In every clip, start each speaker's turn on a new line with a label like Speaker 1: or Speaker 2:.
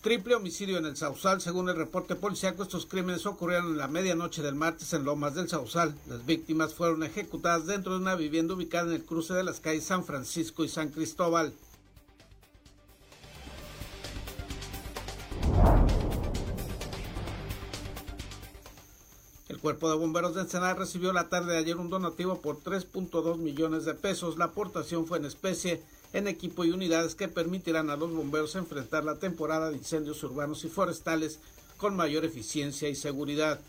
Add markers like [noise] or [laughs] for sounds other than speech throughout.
Speaker 1: Triple homicidio en el Sausal, según el reporte policiaco, estos crímenes ocurrieron en la medianoche del martes en Lomas del Sausal. Las víctimas fueron ejecutadas dentro de una vivienda ubicada en el cruce de las calles San Francisco y San Cristóbal. El Cuerpo de Bomberos de Ensenada recibió la tarde de ayer un donativo por 3.2 millones de pesos. La aportación fue en especie en equipo y unidades que permitirán a los bomberos enfrentar la temporada de incendios urbanos y forestales con mayor eficiencia y seguridad.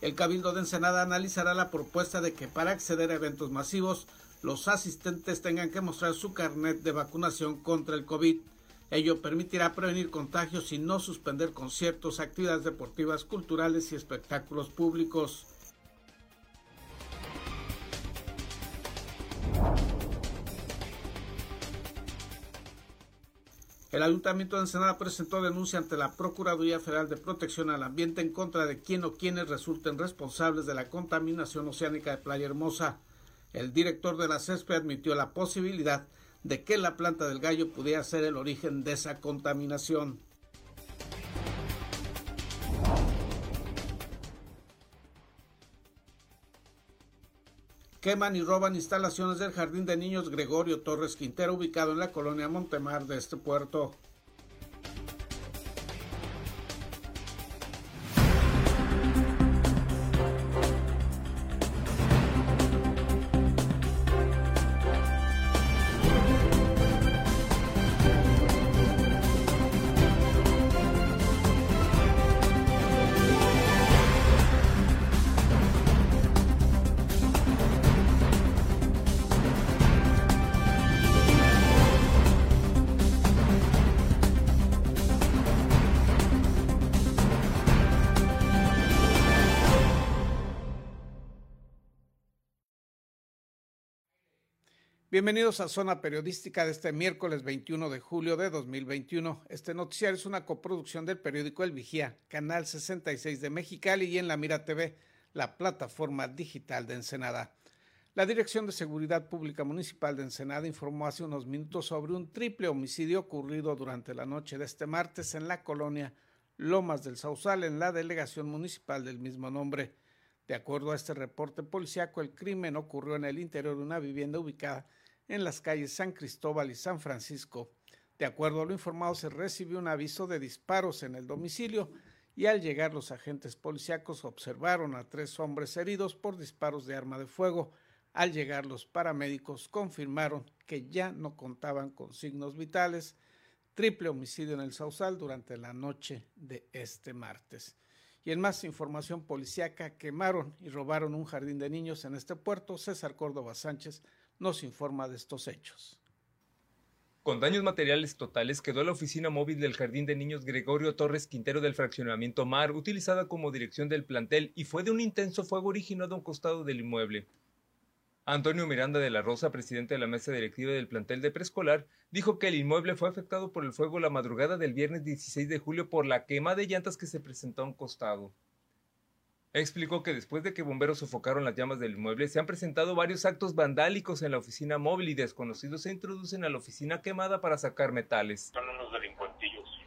Speaker 1: El Cabildo de Ensenada analizará la propuesta de que para acceder a eventos masivos los asistentes tengan que mostrar su carnet de vacunación contra el COVID. Ello permitirá prevenir contagios y no suspender conciertos, actividades deportivas, culturales y espectáculos públicos. El Ayuntamiento de Ensenada presentó denuncia ante la Procuraduría Federal de Protección al Ambiente en contra de quien o quienes resulten responsables de la contaminación oceánica de Playa Hermosa. El director de la CESPE admitió la posibilidad de que la planta del gallo pudiera ser el origen de esa contaminación. Queman y roban instalaciones del Jardín de Niños Gregorio Torres Quintero ubicado en la colonia Montemar de este puerto. Bienvenidos a Zona Periodística de este miércoles 21 de julio de 2021. Este noticiario es una coproducción del periódico El Vigía, Canal 66 de Mexicali y en La Mira TV, la plataforma digital de Ensenada. La Dirección de Seguridad Pública Municipal de Ensenada informó hace unos minutos sobre un triple homicidio ocurrido durante la noche de este martes en la colonia Lomas del Sausal, en la delegación municipal del mismo nombre. De acuerdo a este reporte policiaco, el crimen ocurrió en el interior de una vivienda ubicada en las calles San Cristóbal y San Francisco. De acuerdo a lo informado, se recibió un aviso de disparos en el domicilio y al llegar los agentes policíacos observaron a tres hombres heridos por disparos de arma de fuego. Al llegar los paramédicos confirmaron que ya no contaban con signos vitales. Triple homicidio en el Sausal durante la noche de este martes. Y en más información policíaca, quemaron y robaron un jardín de niños en este puerto. César Córdoba Sánchez nos informa de estos hechos.
Speaker 2: Con daños materiales totales quedó la oficina móvil del Jardín de Niños Gregorio Torres Quintero del Fraccionamiento Mar, utilizada como dirección del plantel y fue de un intenso fuego originado a un costado del inmueble. Antonio Miranda de la Rosa, presidente de la mesa directiva del plantel de preescolar, dijo que el inmueble fue afectado por el fuego la madrugada del viernes 16 de julio por la quema de llantas que se presentó a un costado. Explicó que después de que bomberos sofocaron las llamas del inmueble, se han presentado varios actos vandálicos en la oficina móvil y desconocidos se introducen a la oficina quemada para sacar metales.
Speaker 3: Son unos delincuentillos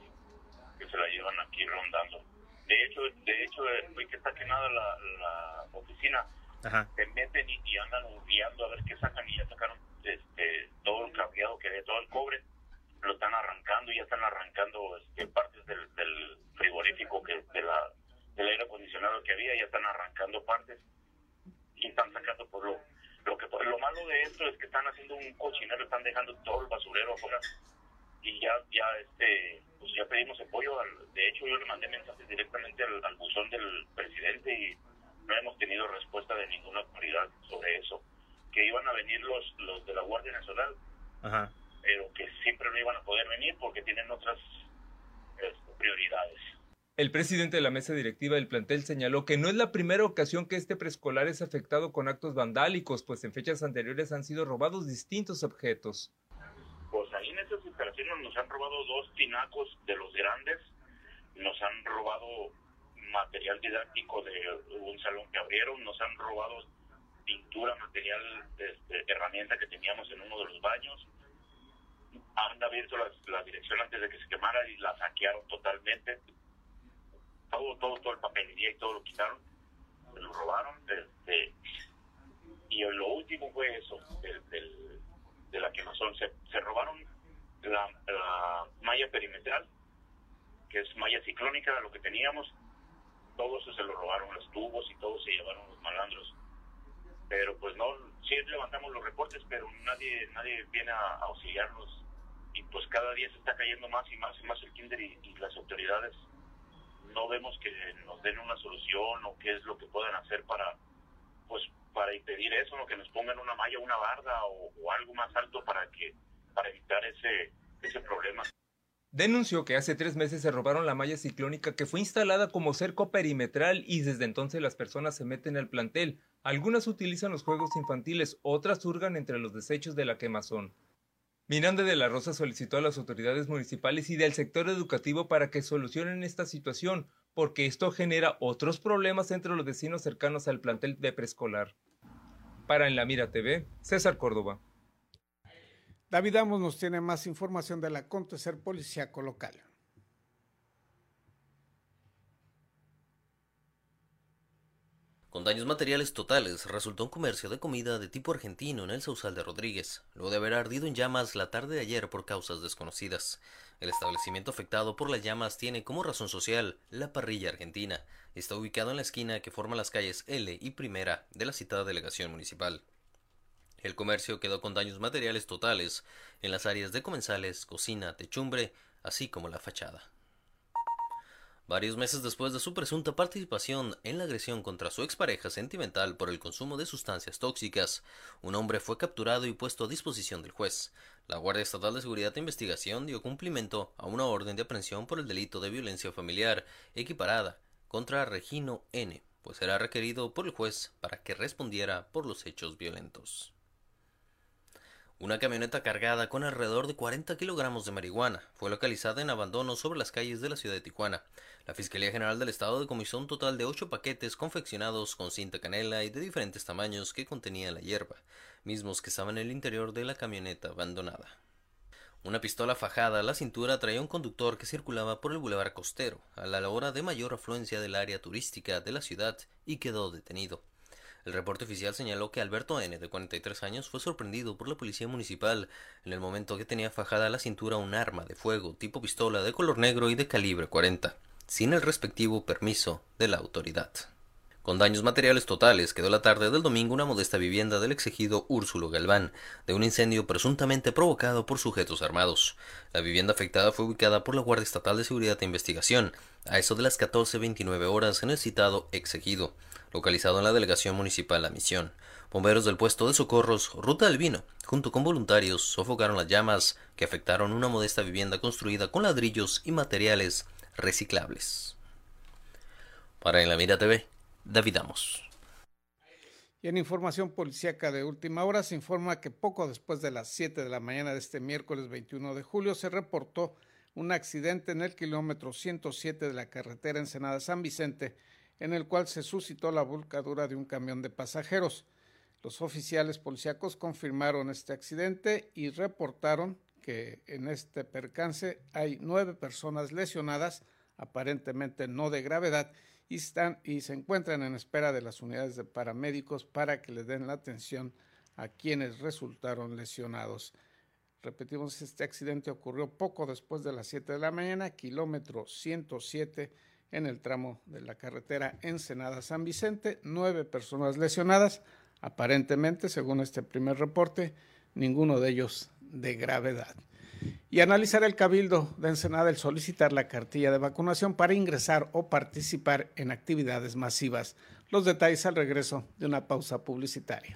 Speaker 3: que se la llevan aquí rondando. De hecho, de hecho, hoy que está quemada la, oficina, se meten y, andan guiando a ver qué sacan y ya sacaron este, todo el cableado que de todo el cobre lo están arrancando y ya están arrancando este, partes del, del frigorífico que de la el aire acondicionado que había, ya están arrancando partes y están sacando por lo, lo que lo malo de esto es que están haciendo un cochinero, están dejando todo el basurero afuera y ya ya este pues ya pedimos apoyo de hecho yo le mandé mensajes directamente al, buzón del presidente y no hemos tenido respuesta de ninguna autoridad sobre eso que iban a venir los los de la Guardia Nacional pero que siempre no iban a poder venir porque tienen otras este, prioridades
Speaker 2: el presidente de la mesa directiva del plantel señaló que no es la primera ocasión que este preescolar es afectado con actos vandálicos, pues en fechas anteriores han sido robados distintos objetos.
Speaker 3: Pues ahí en esas operaciones nos han robado dos tinacos de los grandes, nos han robado material didáctico de un salón que abrieron, nos han robado pintura, material, este, herramienta que teníamos en uno de los baños. Han abierto la, dirección antes de que se quemara y la saquearon totalmente. Todo, todo, todo el papelería y todo lo quitaron, se lo robaron. Este, y lo último fue eso, de la quemazón. Se, se robaron la, la malla perimetral, que es malla ciclónica, lo que teníamos, todo eso se lo robaron los tubos y todo se llevaron los malandros. Pero pues no, sí levantamos los reportes, pero nadie nadie viene a, auxiliarnos. Y pues cada día se está cayendo más y más y más el kinder y, las autoridades no vemos que nos den una solución o qué es lo que puedan hacer para pues para impedir eso, o que nos pongan una malla, una barda o, o algo más alto para que para evitar ese ese problema
Speaker 2: denunció que hace tres meses se robaron la malla ciclónica que fue instalada como cerco perimetral y desde entonces las personas se meten al plantel. Algunas utilizan los juegos infantiles, otras hurgan entre los desechos de la quemazón. Miranda de la Rosa solicitó a las autoridades municipales y del sector educativo para que solucionen esta situación, porque esto genera otros problemas entre los vecinos cercanos al plantel de preescolar. Para En la Mira TV, César Córdoba.
Speaker 1: David Amos nos tiene más información del acontecer policíaco local.
Speaker 4: Con daños materiales totales, resultó un comercio de comida de tipo argentino en el Sausal de Rodríguez, luego de haber ardido en llamas la tarde de ayer por causas desconocidas. El establecimiento afectado por las llamas tiene como razón social la parrilla argentina. Está ubicado en la esquina que forma las calles L y Primera de la citada delegación municipal. El comercio quedó con daños materiales totales en las áreas de comensales, cocina, techumbre, así como la fachada. Varios meses después de su presunta participación en la agresión contra su expareja sentimental por el consumo de sustancias tóxicas, un hombre fue capturado y puesto a disposición del juez. La Guardia Estatal de Seguridad e Investigación dio cumplimiento a una orden de aprehensión por el delito de violencia familiar equiparada contra Regino N., pues era requerido por el juez para que respondiera por los hechos violentos. Una camioneta cargada con alrededor de 40 kilogramos de marihuana fue localizada en abandono sobre las calles de la ciudad de Tijuana. La Fiscalía General del Estado decomisó un total de ocho paquetes confeccionados con cinta canela y de diferentes tamaños que contenían la hierba, mismos que estaban en el interior de la camioneta abandonada. Una pistola fajada a la cintura traía un conductor que circulaba por el bulevar costero a la hora de mayor afluencia del área turística de la ciudad y quedó detenido. El reporte oficial señaló que Alberto N., de 43 años, fue sorprendido por la policía municipal en el momento que tenía fajada a la cintura un arma de fuego tipo pistola de color negro y de calibre 40, sin el respectivo permiso de la autoridad. Con daños materiales totales quedó la tarde del domingo una modesta vivienda del exegido Úrsulo Galván, de un incendio presuntamente provocado por sujetos armados. La vivienda afectada fue ubicada por la Guardia Estatal de Seguridad e Investigación, a eso de las 14.29 horas en el citado exegido localizado en la delegación municipal La Misión. Bomberos del puesto de socorros Ruta del Vino, junto con voluntarios, sofocaron las llamas que afectaron una modesta vivienda construida con ladrillos y materiales reciclables. Para En la Mira TV, David Amos.
Speaker 1: Y en información policíaca de última hora se informa que poco después de las 7 de la mañana de este miércoles 21 de julio se reportó un accidente en el kilómetro 107 de la carretera Ensenada San Vicente en el cual se suscitó la volcadura de un camión de pasajeros. Los oficiales policíacos confirmaron este accidente y reportaron que en este percance hay nueve personas lesionadas, aparentemente no de gravedad, y, están, y se encuentran en espera de las unidades de paramédicos para que le den la atención a quienes resultaron lesionados. Repetimos, este accidente ocurrió poco después de las 7 de la mañana, kilómetro 107 en el tramo de la carretera Ensenada-San Vicente, nueve personas lesionadas, aparentemente, según este primer reporte, ninguno de ellos de gravedad. Y analizar el cabildo de Ensenada el solicitar la cartilla de vacunación para ingresar o participar en actividades masivas. Los detalles al regreso de una pausa publicitaria.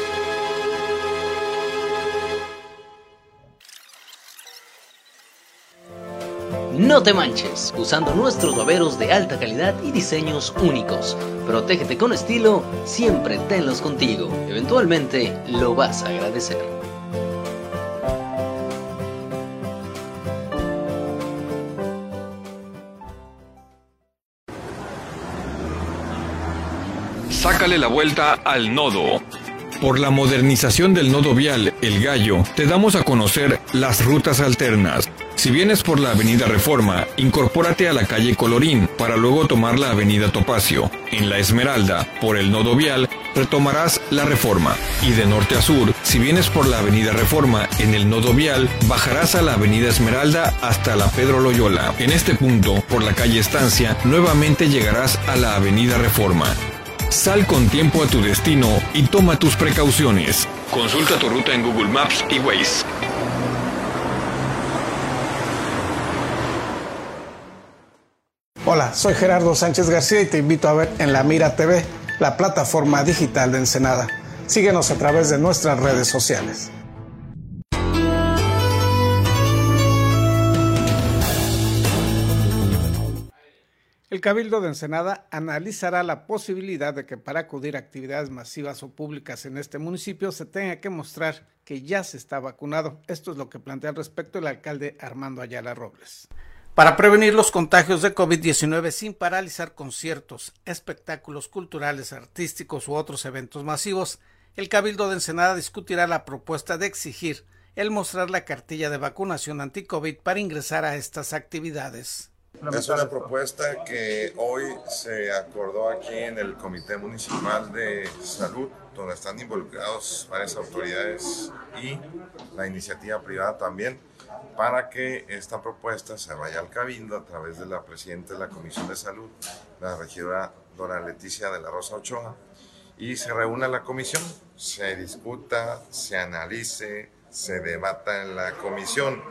Speaker 5: No te manches, usando nuestros baberos de alta calidad y diseños únicos. Protégete con estilo, siempre tenlos contigo. Eventualmente lo vas a agradecer.
Speaker 6: Sácale la vuelta al nodo. Por la modernización del nodo vial El Gallo, te damos a conocer las rutas alternas si vienes por la avenida Reforma, incorpórate a la calle Colorín para luego tomar la avenida Topacio. En la Esmeralda, por el nodo vial, retomarás la Reforma. Y de norte a sur, si vienes por la avenida Reforma en el nodo vial, bajarás a la avenida Esmeralda hasta la Pedro Loyola. En este punto, por la calle Estancia, nuevamente llegarás a la avenida Reforma. Sal con tiempo a tu destino y toma tus precauciones. Consulta tu ruta en Google Maps y Waze.
Speaker 1: Hola, soy Gerardo Sánchez García y te invito a ver en La Mira TV, la plataforma digital de Ensenada. Síguenos a través de nuestras redes sociales. El Cabildo de Ensenada analizará la posibilidad de que para acudir a actividades masivas o públicas en este municipio se tenga que mostrar que ya se está vacunado. Esto es lo que plantea al respecto el alcalde Armando Ayala Robles. Para prevenir los contagios de COVID-19 sin paralizar conciertos, espectáculos culturales, artísticos u otros eventos masivos, el Cabildo de Ensenada discutirá la propuesta de exigir el mostrar la cartilla de vacunación anti-COVID para ingresar a estas actividades.
Speaker 7: Es una propuesta que hoy se acordó aquí en el Comité Municipal de Salud, donde están involucrados varias autoridades y la iniciativa privada también para que esta propuesta se vaya al Cabildo a través de la presidenta de la Comisión de Salud, la regidora Dora Leticia de la Rosa Ochoa, y se reúna la comisión, se discuta, se analice, se debata en la comisión.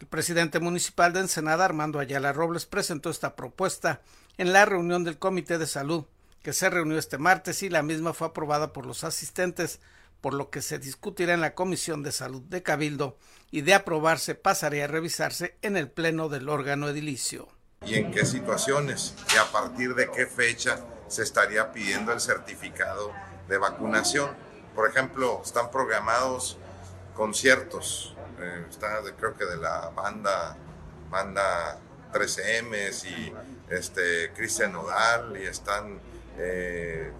Speaker 1: El presidente municipal de Ensenada, Armando Ayala Robles, presentó esta propuesta en la reunión del Comité de Salud, que se reunió este martes y la misma fue aprobada por los asistentes por lo que se discutirá en la Comisión de Salud de Cabildo y de aprobarse pasaría a revisarse en el Pleno del órgano edilicio.
Speaker 7: ¿Y en qué situaciones? ¿Y a partir de qué fecha se estaría pidiendo el certificado de vacunación? Por ejemplo, están programados conciertos, eh, está creo que de la banda, banda 13M y este, Cristian Nodal y están eh,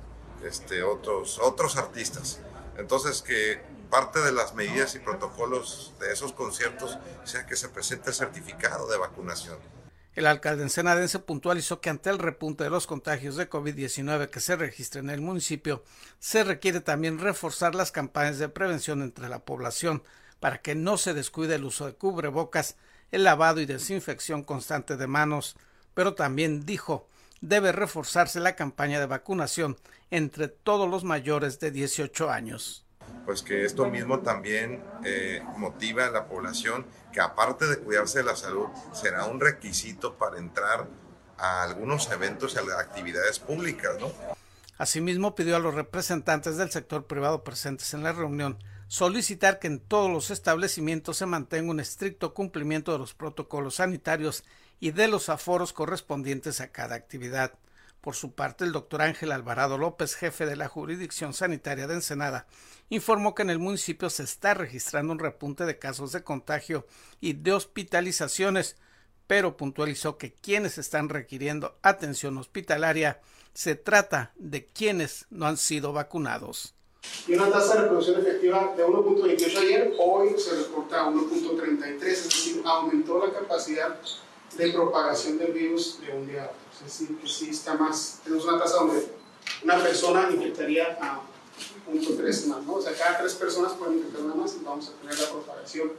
Speaker 7: este, otros, otros artistas entonces, que parte de las medidas y protocolos de esos conciertos sea que se presente el certificado de vacunación.
Speaker 1: El alcalde ensenadense puntualizó que ante el repunte de los contagios de COVID-19 que se registra en el municipio, se requiere también reforzar las campañas de prevención entre la población para que no se descuide el uso de cubrebocas, el lavado y desinfección constante de manos, pero también dijo debe reforzarse la campaña de vacunación entre todos los mayores de 18 años.
Speaker 7: Pues que esto mismo también eh, motiva a la población que aparte de cuidarse de la salud, será un requisito para entrar a algunos eventos y a actividades públicas, ¿no?
Speaker 1: Asimismo, pidió a los representantes del sector privado presentes en la reunión solicitar que en todos los establecimientos se mantenga un estricto cumplimiento de los protocolos sanitarios y de los aforos correspondientes a cada actividad. Por su parte, el doctor Ángel Alvarado López, jefe de la jurisdicción sanitaria de Ensenada, informó que en el municipio se está registrando un repunte de casos de contagio y de hospitalizaciones, pero puntualizó que quienes están requiriendo atención hospitalaria se trata de quienes no han sido vacunados.
Speaker 8: Y una tasa de reproducción efectiva de 1.28 ayer, hoy se reporta a 1.33, es decir, aumentó la capacidad de propagación del virus de un día a otro. Es decir, que sí está más, tenemos una tasa donde una persona infectaría a 1.3 más, ¿no? O sea, cada tres personas pueden infectar una más y vamos a tener la propagación.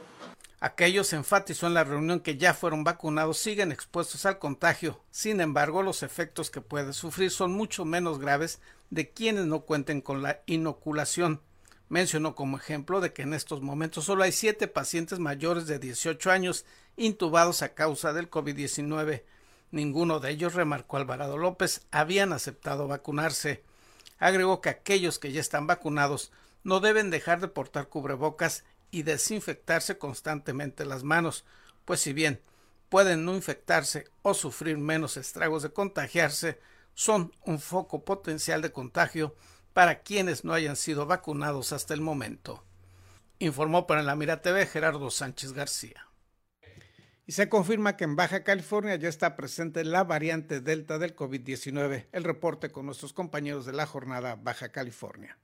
Speaker 1: Aquellos enfatizó en la reunión que ya fueron vacunados siguen expuestos al contagio. Sin embargo, los efectos que pueden sufrir son mucho menos graves de quienes no cuenten con la inoculación. Mencionó como ejemplo de que en estos momentos solo hay siete pacientes mayores de 18 años intubados a causa del COVID-19. Ninguno de ellos, remarcó Alvarado López, habían aceptado vacunarse. Agregó que aquellos que ya están vacunados no deben dejar de portar cubrebocas y desinfectarse constantemente las manos, pues si bien pueden no infectarse o sufrir menos estragos de contagiarse, son un foco potencial de contagio para quienes no hayan sido vacunados hasta el momento. Informó para la Mira TV Gerardo Sánchez García. Y se confirma que en Baja California ya está presente la variante Delta del COVID-19. El reporte con nuestros compañeros de la jornada Baja California.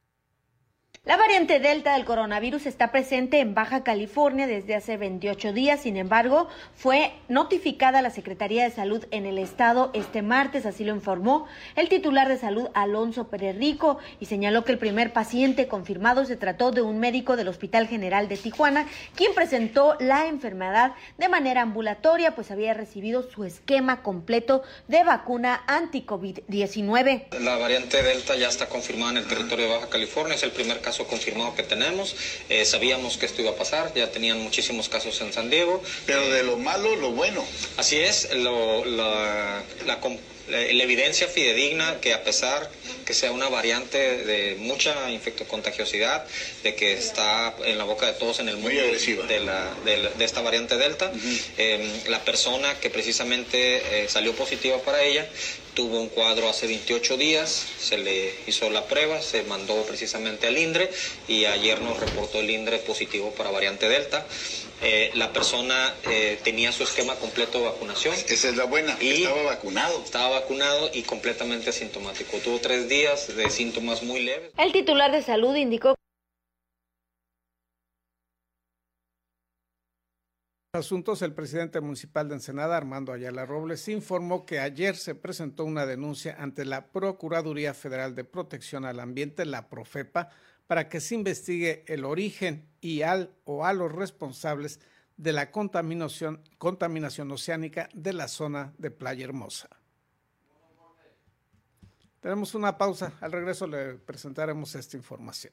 Speaker 9: La variante Delta del coronavirus está presente en Baja California desde hace 28 días, sin embargo, fue notificada a la Secretaría de Salud en el estado este martes, así lo informó el titular de salud Alonso Pérez Rico y señaló que el primer paciente confirmado se trató de un médico del Hospital General de Tijuana, quien presentó la enfermedad de manera ambulatoria, pues había recibido su esquema completo de vacuna anti-COVID-19.
Speaker 10: La variante Delta ya está confirmada en el territorio de Baja California, es el primer caso confirmado que tenemos. Eh, sabíamos que esto iba a pasar, ya tenían muchísimos casos en San Diego.
Speaker 11: Pero de lo malo, lo bueno.
Speaker 10: Así es, lo, la, la, la, evidencia fidedigna que a pesar que sea una variante de mucha infectocontagiosidad, de que está en la boca de todos en el mundo de, la, de, de, esta variante Delta, uh -huh. eh, la persona que precisamente eh, salió positiva para ella tuvo un cuadro hace 28 días, se le hizo la prueba, se mandó precisamente al INDRE y ayer nos reportó el INDRE positivo para variante Delta. Eh, la persona eh, tenía su esquema completo de vacunación.
Speaker 11: Esa es la buena, y estaba vacunado.
Speaker 10: Estaba vacunado y completamente asintomático. Tuvo tres días de síntomas muy leves.
Speaker 9: El titular de salud indicó
Speaker 1: asuntos, el presidente municipal de Ensenada, Armando Ayala Robles, informó que ayer se presentó una denuncia ante la Procuraduría Federal de Protección al Ambiente, la Profepa, para que se investigue el origen y al o a los responsables de la contaminación, contaminación oceánica de la zona de Playa Hermosa. Tenemos una pausa. Al regreso le presentaremos esta información.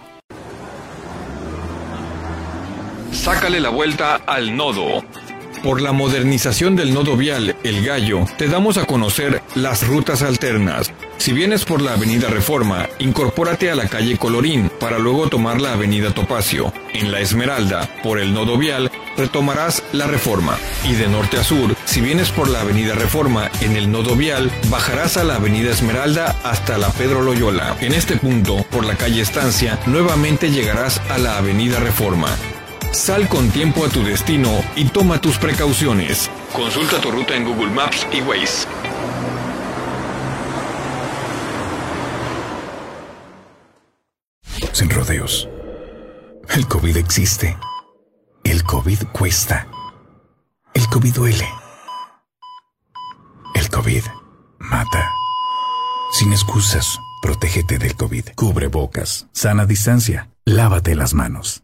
Speaker 6: Sácale la vuelta al nodo. Por la modernización del nodo vial El Gallo, te damos a conocer las rutas alternas. Si vienes por la avenida Reforma, incorpórate a la calle Colorín para luego tomar la avenida Topacio. En la Esmeralda, por el nodo vial, retomarás la Reforma. Y de norte a sur, si vienes por la avenida Reforma en el nodo vial, bajarás a la avenida Esmeralda hasta la Pedro Loyola. En este punto, por la calle Estancia, nuevamente llegarás a la avenida Reforma. Sal con tiempo a tu destino y toma tus precauciones. Consulta tu ruta en Google Maps y Waze.
Speaker 12: Sin rodeos. El COVID existe. El COVID cuesta. El COVID duele. COVID mata. Sin excusas, protégete del COVID. Cubre bocas, sana distancia, lávate las manos.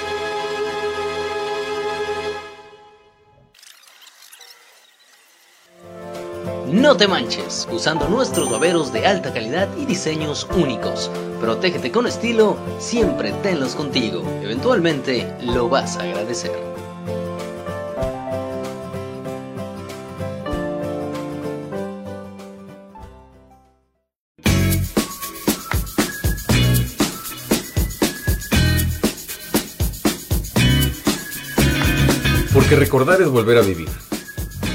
Speaker 5: No te manches, usando nuestros baberos de alta calidad y diseños únicos. Protégete con estilo, siempre tenlos contigo. Eventualmente lo vas a agradecer.
Speaker 13: Porque recordar es volver a vivir.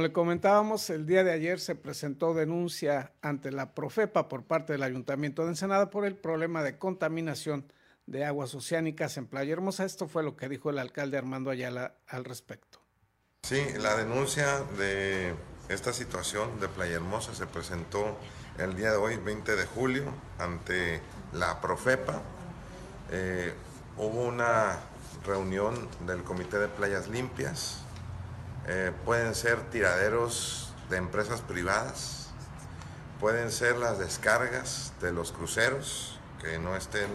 Speaker 1: Le comentábamos, el día de ayer se presentó denuncia ante la Profepa por parte del Ayuntamiento de Ensenada por el problema de contaminación de aguas oceánicas en Playa Hermosa. Esto fue lo que dijo el alcalde Armando Ayala al respecto.
Speaker 7: Sí, la denuncia de esta situación de Playa Hermosa se presentó el día de hoy, 20 de julio, ante la Profepa. Eh, hubo una reunión del Comité de Playas Limpias, eh, pueden ser tiraderos de empresas privadas, pueden ser las descargas de los cruceros que no estén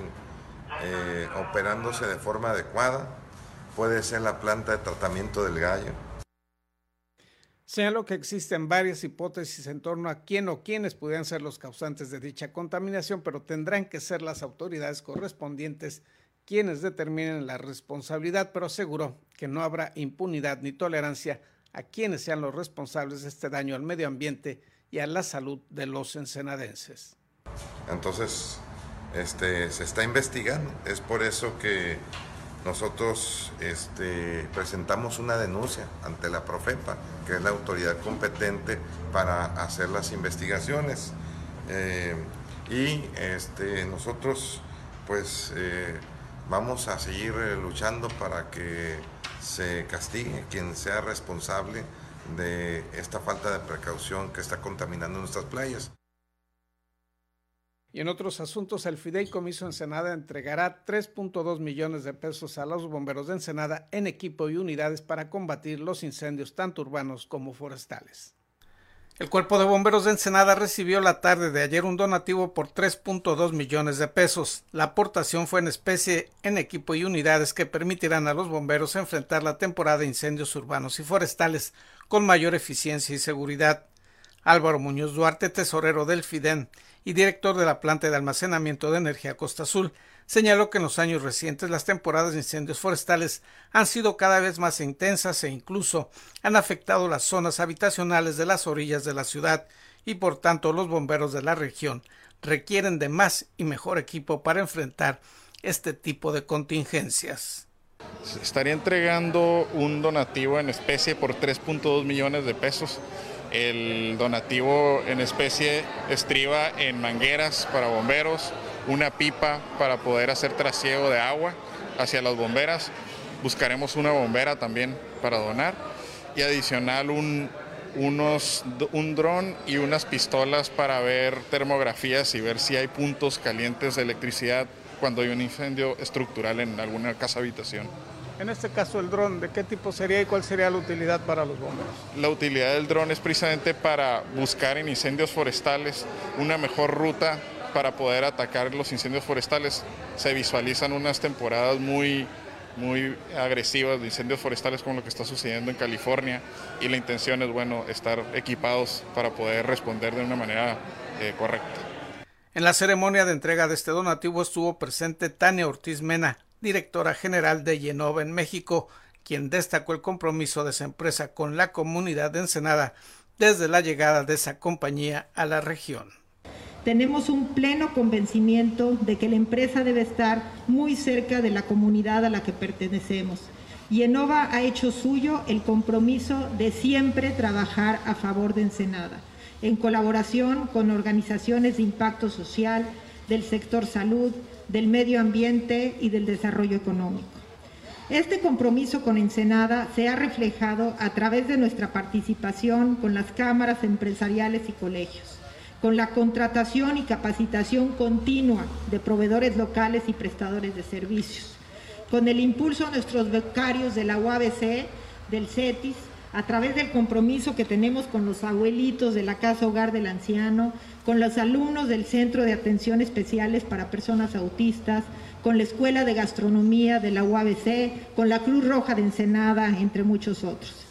Speaker 7: eh, operándose de forma adecuada, puede ser la planta de tratamiento del gallo.
Speaker 1: Señaló que existen varias hipótesis en torno a quién o quiénes pudieran ser los causantes de dicha contaminación, pero tendrán que ser las autoridades correspondientes quienes determinen la responsabilidad, pero aseguró que no habrá impunidad ni tolerancia a quienes sean los responsables de este daño al medio ambiente y a la salud de los ensenadenses.
Speaker 7: Entonces, este, se está investigando. Es por eso que nosotros este, presentamos una denuncia ante la Profepa, que es la autoridad competente para hacer las investigaciones. Eh, y este, nosotros, pues, eh, vamos a seguir eh, luchando para que se castigue quien sea responsable de esta falta de precaución que está contaminando nuestras playas.
Speaker 1: Y en otros asuntos, el Fideicomiso Ensenada entregará 3.2 millones de pesos a los bomberos de Ensenada en equipo y unidades para combatir los incendios tanto urbanos como forestales. El Cuerpo de Bomberos de Ensenada recibió la tarde de ayer un donativo por 3.2 millones de pesos. La aportación fue en especie en equipo y unidades que permitirán a los bomberos enfrentar la temporada de incendios urbanos y forestales con mayor eficiencia y seguridad. Álvaro Muñoz Duarte, tesorero del FIDEN y director de la planta de almacenamiento de energía Costa Azul, señaló que en los años recientes las temporadas de incendios forestales han sido cada vez más intensas e incluso han afectado las zonas habitacionales de las orillas de la ciudad y por tanto los bomberos de la región requieren de más y mejor equipo para enfrentar este tipo de contingencias.
Speaker 14: Estaría entregando un donativo en especie por 3.2 millones de pesos el donativo en especie estriba en mangueras para bomberos, una pipa para poder hacer trasiego de agua hacia las bomberas. Buscaremos una bombera también para donar y adicional un, unos, un dron y unas pistolas para ver termografías y ver si hay puntos calientes de electricidad cuando hay un incendio estructural en alguna casa habitación.
Speaker 1: En este caso, el dron, ¿de qué tipo sería y cuál sería la utilidad para los bomberos?
Speaker 14: La utilidad del dron es precisamente para buscar en incendios forestales una mejor ruta para poder atacar los incendios forestales. Se visualizan unas temporadas muy, muy agresivas de incendios forestales como lo que está sucediendo en California y la intención es, bueno, estar equipados para poder responder de una manera eh, correcta.
Speaker 1: En la ceremonia de entrega de este donativo estuvo presente Tania Ortiz Mena, directora general de Yenova en México, quien destacó el compromiso de esa empresa con la comunidad de Ensenada desde la llegada de esa compañía a la región.
Speaker 15: Tenemos un pleno convencimiento de que la empresa debe estar muy cerca de la comunidad a la que pertenecemos. Yenova ha hecho suyo el compromiso de siempre trabajar a favor de Ensenada, en colaboración con organizaciones de impacto social, del sector salud, del medio ambiente y del desarrollo económico. Este compromiso con Ensenada se ha reflejado a través de nuestra participación con las cámaras empresariales y colegios, con la contratación y capacitación continua de proveedores locales y prestadores de servicios, con el impulso a nuestros becarios de la UABC, del CETIS, a través del compromiso que tenemos con los abuelitos de la Casa Hogar del Anciano, con los alumnos del Centro de Atención Especiales para Personas Autistas, con la Escuela de Gastronomía de la UABC, con la Cruz Roja de Ensenada, entre muchos otros.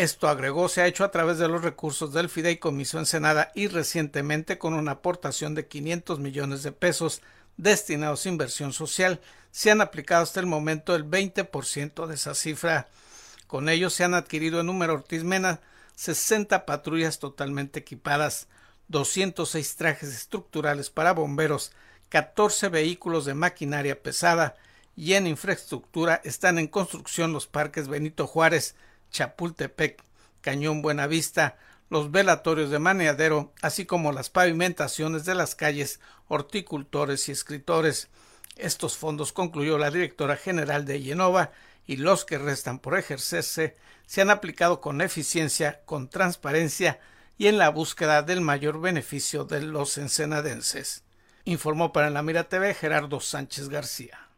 Speaker 1: Esto agregó se ha hecho a través de los recursos del Fideicomiso Ensenada y recientemente con una aportación de 500 millones de pesos destinados a inversión social. Se han aplicado hasta el momento el 20% de esa cifra. Con ello se han adquirido en número Ortiz Mena 60 patrullas totalmente equipadas, 206 trajes estructurales para bomberos, 14 vehículos de maquinaria pesada y en infraestructura están en construcción los parques Benito Juárez, Chapultepec, Cañón Buenavista, los velatorios de Maneadero, así como las pavimentaciones de las calles Horticultores y Escritores. Estos fondos, concluyó la directora general de Yenova, y los que restan por ejercerse se han aplicado con eficiencia, con transparencia y en la búsqueda del mayor beneficio de los ensenadenses. Informó para la Mira TV Gerardo Sánchez García.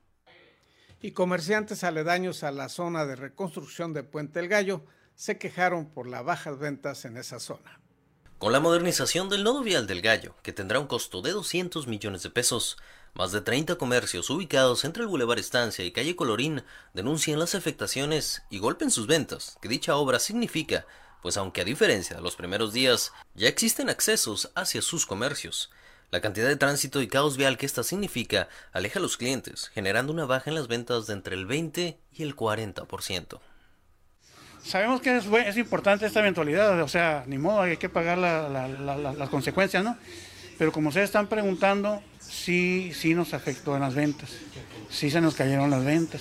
Speaker 1: Y comerciantes aledaños a la zona de reconstrucción de Puente El Gallo se quejaron por las bajas ventas en esa zona.
Speaker 4: Con la modernización del nodo vial del Gallo, que tendrá un costo de 200 millones de pesos, más de 30 comercios ubicados entre el Boulevard Estancia y Calle Colorín denuncian las afectaciones y golpen sus ventas que dicha obra significa pues aunque a diferencia de los primeros días, ya existen accesos hacia sus comercios. La cantidad de tránsito y caos vial que esta significa aleja a los clientes, generando una baja en las ventas de entre el 20 y el 40%.
Speaker 16: Sabemos que es, importante esta eventualidad, o sea, ni modo, hay que pagar las consecuencias, ¿no? Pero como ustedes están preguntando, sí, sí nos afectó en las ventas, sí se nos cayeron las ventas,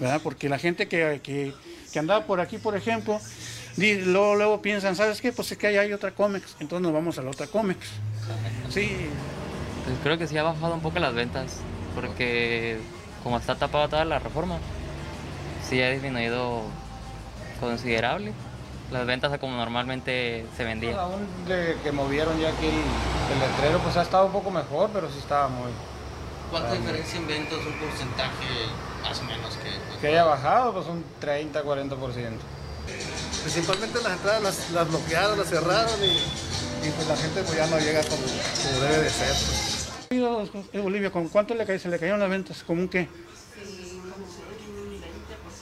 Speaker 16: ¿verdad? Porque la gente que, que, andaba por aquí, por ejemplo, luego, luego piensan, ¿sabes qué? Pues es que ahí hay otra cómics, entonces nos vamos a la otra cómics. Sí.
Speaker 17: Pues creo que sí ha bajado un poco las ventas, porque como está tapada toda la reforma, sí ha disminuido considerable. las ventas a como normalmente se vendía.
Speaker 18: aún de que movieron ya aquí el, letrero, pues ha estado un poco mejor, pero sí estaba muy...
Speaker 4: ¿Cuánta diferencia en ventas, un porcentaje más o menos que...
Speaker 18: Que haya bajado, pues un 30, 40%.
Speaker 19: Principalmente las entradas las, las bloquearon, las cerraron y, y, pues la gente pues ya no llega como, como debe de ser.
Speaker 16: Pues. Olivia, ¿con cuánto le se le cayeron las ventas? ¿Cómo un qué?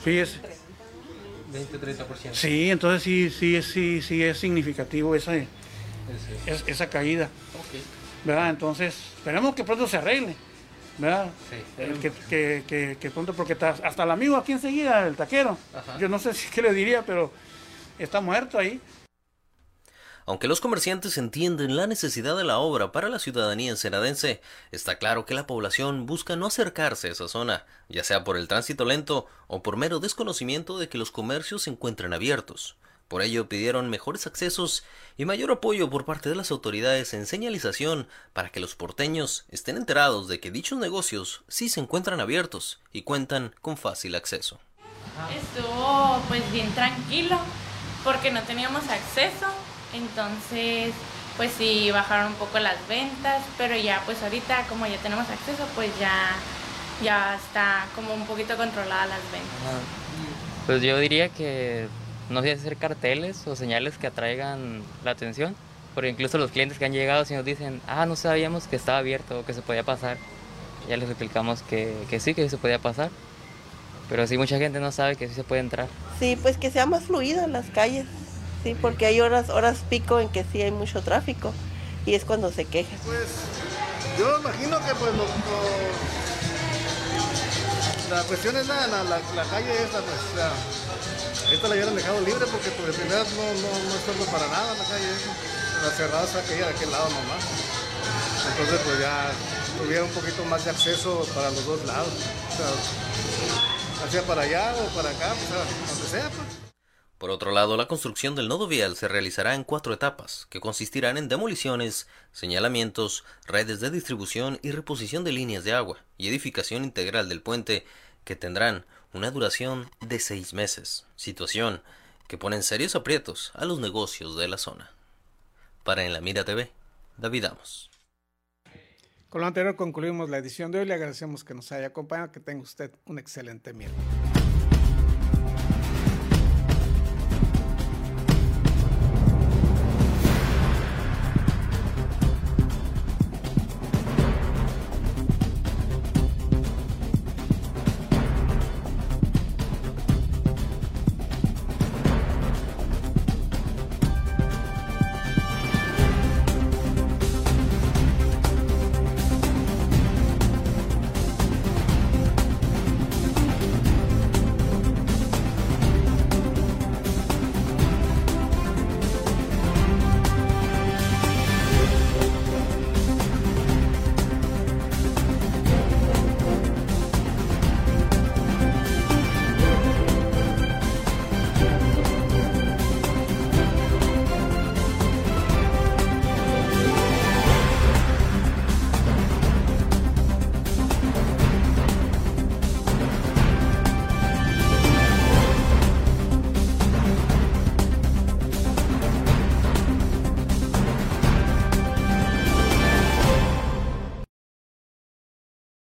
Speaker 16: Fíjese.
Speaker 18: 20-30%.
Speaker 16: Sí, entonces sí, sí, sí, sí es significativo esa, esa caída. Okay. ¿Verdad? Entonces, esperemos que pronto se arregle. ¿Verdad? Sí. Que, que, que, que, pronto, porque hasta el amigo aquí enseguida, el taquero, Ajá. yo no sé [laughs] si qué le diría, pero está muerto ahí.
Speaker 4: Aunque los comerciantes entienden la necesidad de la obra para la ciudadanía ensenadense, está claro que la población busca no acercarse a esa zona, ya sea por el tránsito lento o por mero desconocimiento de que los comercios se encuentran abiertos. Por ello pidieron mejores accesos y mayor apoyo por parte de las autoridades en señalización para que los porteños estén enterados de que dichos negocios sí se encuentran abiertos y cuentan con fácil acceso.
Speaker 20: Estuvo pues bien tranquilo porque no teníamos acceso entonces, pues sí, bajaron un poco las ventas, pero ya pues ahorita como ya tenemos acceso, pues ya, ya está como un poquito controlada las ventas.
Speaker 17: Pues yo diría que no sé hacer carteles o señales que atraigan la atención, porque incluso los clientes que han llegado si nos dicen, ah, no sabíamos que estaba abierto o que se podía pasar, ya les explicamos que, que sí, que se podía pasar. Pero sí, mucha gente no sabe que sí se puede entrar.
Speaker 21: Sí, pues que sea más fluido en las calles. Sí, porque hay horas, horas pico en que sí hay mucho tráfico y es cuando se queja.
Speaker 19: Pues yo imagino que pues la cuestión es la, la, calle esta, pues esta la hubieran dejado libre porque pues de primera no, no, no para nada la calle La cerrada está aquella de aquel lado nomás. Entonces pues ya tuviera un poquito más de acceso para los dos lados. O sea, hacia para allá o para acá, pues, donde sea pues.
Speaker 4: Por otro lado, la construcción del nodo vial se realizará en cuatro etapas, que consistirán en demoliciones, señalamientos, redes de distribución y reposición de líneas de agua, y edificación integral del puente, que tendrán una duración de seis meses, situación que pone en serios aprietos a los negocios de la zona. Para En la Mira TV, David Amos.
Speaker 1: Con lo anterior concluimos la edición de hoy. Le agradecemos que nos haya acompañado. Que tenga usted un excelente miércoles.